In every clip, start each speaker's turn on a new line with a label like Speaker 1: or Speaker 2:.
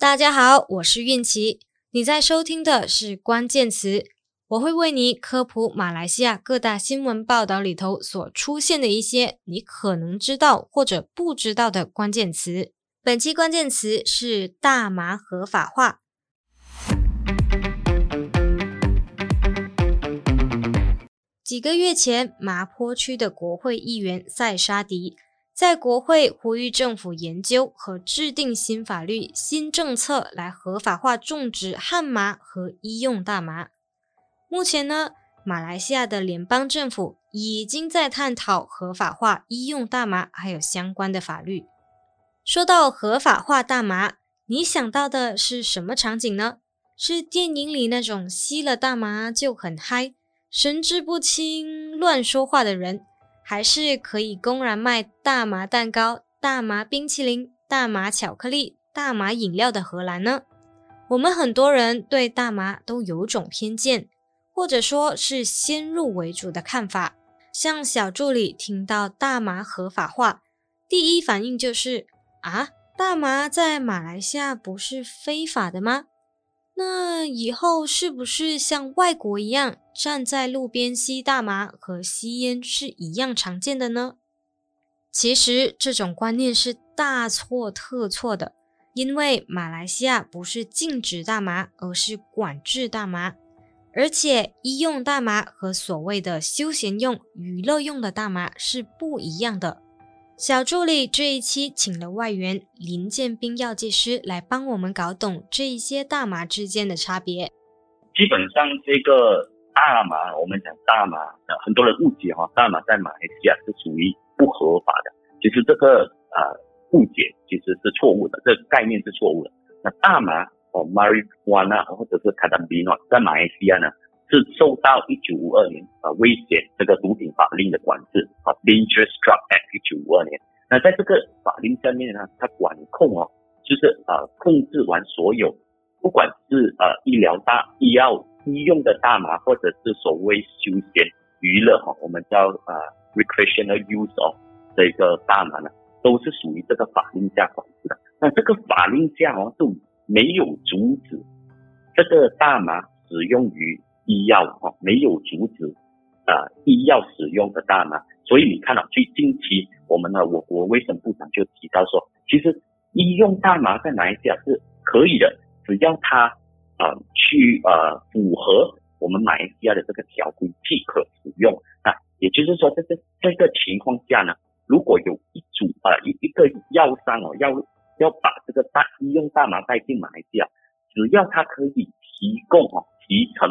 Speaker 1: 大家好，我是韵琪，你在收听的是关键词，我会为你科普马来西亚各大新闻报道里头所出现的一些你可能知道或者不知道的关键词。本期关键词是大麻合法化。几个月前，麻坡区的国会议员塞沙迪。在国会呼吁政府研究和制定新法律、新政策来合法化种植旱麻和医用大麻。目前呢，马来西亚的联邦政府已经在探讨合法化医用大麻，还有相关的法律。说到合法化大麻，你想到的是什么场景呢？是电影里那种吸了大麻就很嗨、神志不清、乱说话的人？还是可以公然卖大麻蛋糕、大麻冰淇淋、大麻巧克力、大麻饮料的荷兰呢？我们很多人对大麻都有种偏见，或者说是先入为主的看法。像小助理听到大麻合法化，第一反应就是啊，大麻在马来西亚不是非法的吗？那以后是不是像外国一样，站在路边吸大麻和吸烟是一样常见的呢？其实这种观念是大错特错的，因为马来西亚不是禁止大麻，而是管制大麻，而且医用大麻和所谓的休闲用、娱乐用的大麻是不一样的。小助理这一期请了外援林建斌药剂师来帮我们搞懂这一些大麻之间的差别。
Speaker 2: 基本上，这个大麻，我们讲大麻，很多人误解哈，大麻在马来西亚是属于不合法的。其实这个呃误解其实是错误的，这个概念是错误的。那大麻哦，marijuana 或者是 Cannabino，在马来西亚呢？是受到一九五二年啊危险这个毒品法令的管制啊，Dangerous Drug Act 一九五二年。那在这个法令下面呢，它管控哦，就是呃控制完所有，不管是呃医疗大医药医用的大麻，或者是所谓休闲娱乐哈，我们叫呃 recreational use of 这个大麻呢，都是属于这个法令下管制的。那这个法令下哦，就没有阻止这个大麻使用于。医药哈没有阻止，呃，医药使用的大麻，所以你看到最近期我们的我国卫生部长就提到说，其实医用大麻在马来西亚是可以的，只要它呃去呃符合我们马来西亚的这个条规即可使用啊，也就是说在这这个情况下呢，如果有一组呃一一个药商哦要要把这个大医用大麻带进马来西亚，只要它可以提供哦提成。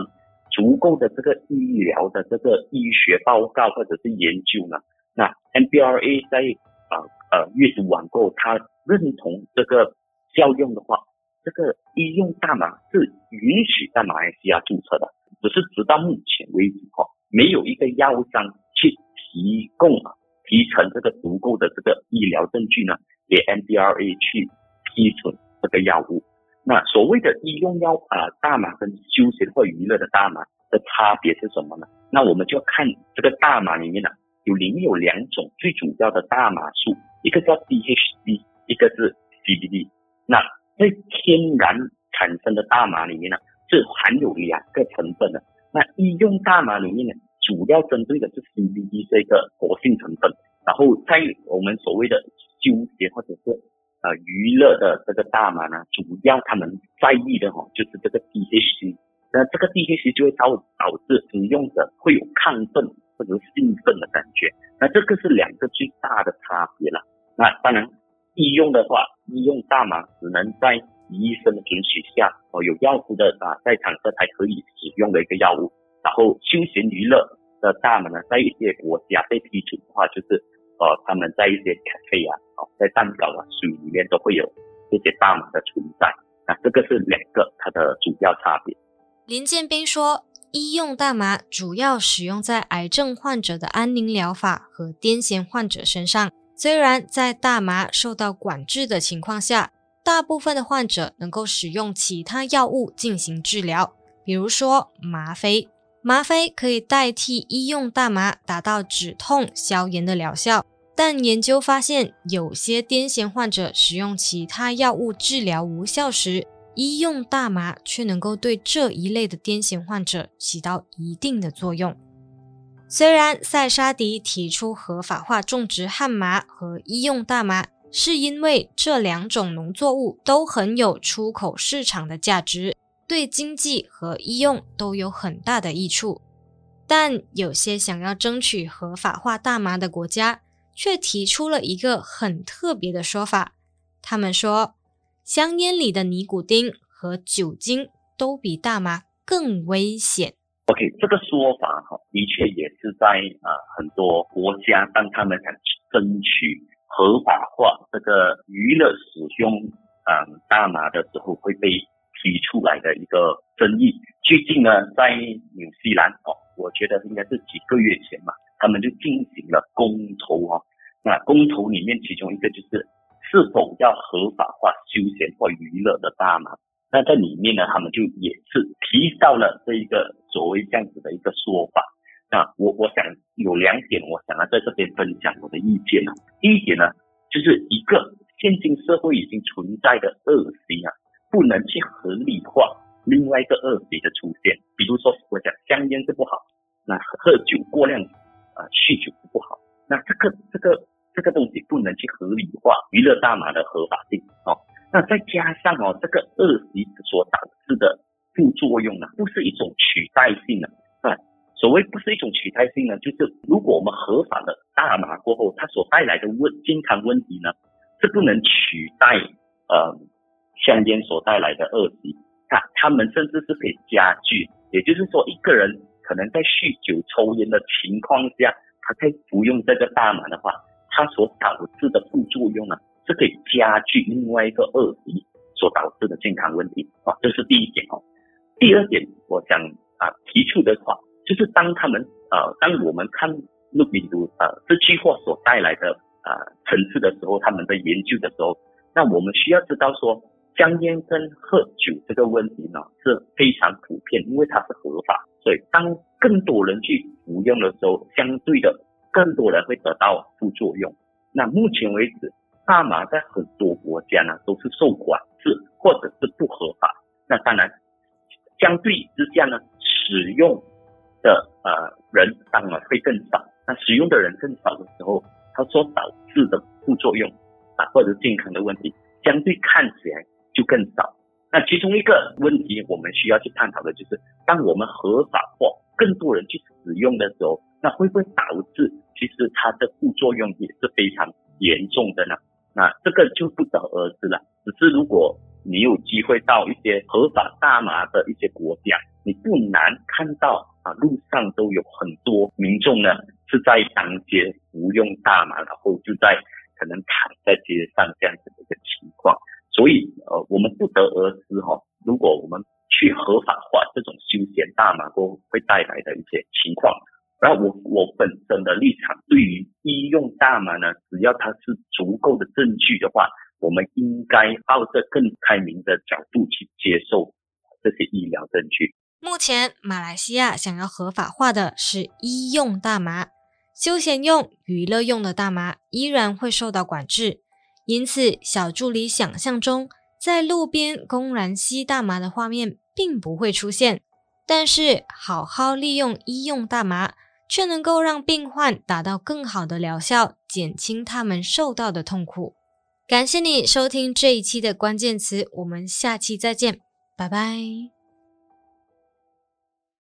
Speaker 2: 足够的这个医疗的这个医学报告或者是研究呢，那 MBRA 在呃呃阅读完过后，他认同这个效用的话，这个医用大麻是允许在马来西亚注册的，只是直到目前为止哈，没有一个药商去提供啊提成这个足够的这个医疗证据呢，给 MBRA 去批准这个药物。那所谓的医用药啊，大麻跟休闲或娱乐的大麻的差别是什么呢？那我们就要看这个大麻里面呢，有里面有两种最主要的大麻素，一个叫 THC，一个是 CBD。那在天然产生的大麻里面呢，是含有两个成分的。那医用大麻里面呢，主要针对的是 CBD 这个活性成分，然后在我们所谓的休闲或者是呃，娱乐的这个大麻呢，主要他们在意的哈，就是这个 THC，那这个 THC 就会导导致使用者会有亢奋或者兴奋的感觉，那这个是两个最大的差别了。那当然，医用的话，医用大麻只能在医生的准许下，哦，有药师的啊在场的才可以使用的一个药物。然后休闲娱乐的大麻呢，在一些国家被批准的话，就是。呃，他们在一些咖啡啊，哦，在蛋糕啊、水里面都会有这些大麻的存在。那这个是两个它的主要差别。
Speaker 1: 林建斌说，医用大麻主要使用在癌症患者的安宁疗法和癫痫患者身上。虽然在大麻受到管制的情况下，大部分的患者能够使用其他药物进行治疗，比如说吗啡。吗啡可以代替医用大麻，达到止痛、消炎的疗效。但研究发现，有些癫痫患者使用其他药物治疗无效时，医用大麻却能够对这一类的癫痫患者起到一定的作用。虽然塞沙迪提出合法化种植旱麻和医用大麻，是因为这两种农作物都很有出口市场的价值，对经济和医用都有很大的益处，但有些想要争取合法化大麻的国家，却提出了一个很特别的说法。他们说，香烟里的尼古丁和酒精都比大麻更危险。
Speaker 2: OK，这个说法哈，的确也是在啊、很多国家，当他们想争取合法化这个娱乐使用嗯、大麻的时候，会被提出来的一个争议。最近呢，在纽西兰哦，我觉得应该是几个月前嘛，他们就进行了公投哈。那公投里面，其中一个就是是否要合法化休闲或娱乐的大麻。那在里面呢，他们就也是提到了这一个所谓这样子的一个说法。那我我想有两点，我想要在这边分享我的意见呢。第一点呢，就是一个现今社会已经存在的恶习啊，不能去合理化另外一个恶习的出现。比如说，我讲香烟是不好，那喝酒过量啊，酗酒是不好。那这个这个这个东西不能去合理化娱乐大麻的合法性哦。那再加上哦，这个恶习所导致的副作用呢，不是一种取代性的。啊，所谓不是一种取代性呢，就是如果我们合法的大麻过后，它所带来的问健康问题呢，是不能取代呃香烟所带来的恶习。啊，他们甚至是可以加剧。也就是说，一个人可能在酗酒抽烟的情况下。他在服用这个大麻的话，它所导致的副作用呢，是可以加剧另外一个恶习所导致的健康问题啊，这是第一点哦。第二点，我想啊提出的话，就是当他们呃，当我们看氯病毒呃这句话所带来的呃层次的时候，他们的研究的时候，那我们需要知道说，香烟跟喝酒这个问题呢是非常普遍，因为它是合法。所以，当更多人去服用的时候，相对的，更多人会得到副作用。那目前为止，大麻在很多国家呢都是受管制或者是不合法。那当然，相对之下呢，使用的呃人当然会更少。那使用的人更少的时候，它所导致的副作用啊或者健康的问题，相对看起来就更少。那其中一个问题，我们需要去探讨的就是，当我们合法化，更多人去使用的时候，那会不会导致其实它的副作用也是非常严重的呢？那这个就不得而知了。只是如果你有机会到一些合法大麻的一些国家，你不难看到啊，路上都有很多民众呢是在当街服用大麻，然后就在可能躺在街上这样子的一个情况。所以，呃，我们不得而知哈，如果我们去合法化这种休闲大麻过会带来的一些情况。然后我我本身的立场，对于医用大麻呢，只要它是足够的证据的话，我们应该抱着更开明的角度去接受这些医疗证据。
Speaker 1: 目前，马来西亚想要合法化的是医用大麻，休闲用、娱乐用的大麻依然会受到管制。因此，小助理想象中在路边公然吸大麻的画面并不会出现，但是好好利用医用大麻，却能够让病患达到更好的疗效，减轻他们受到的痛苦。感谢你收听这一期的关键词，我们下期再见，拜拜。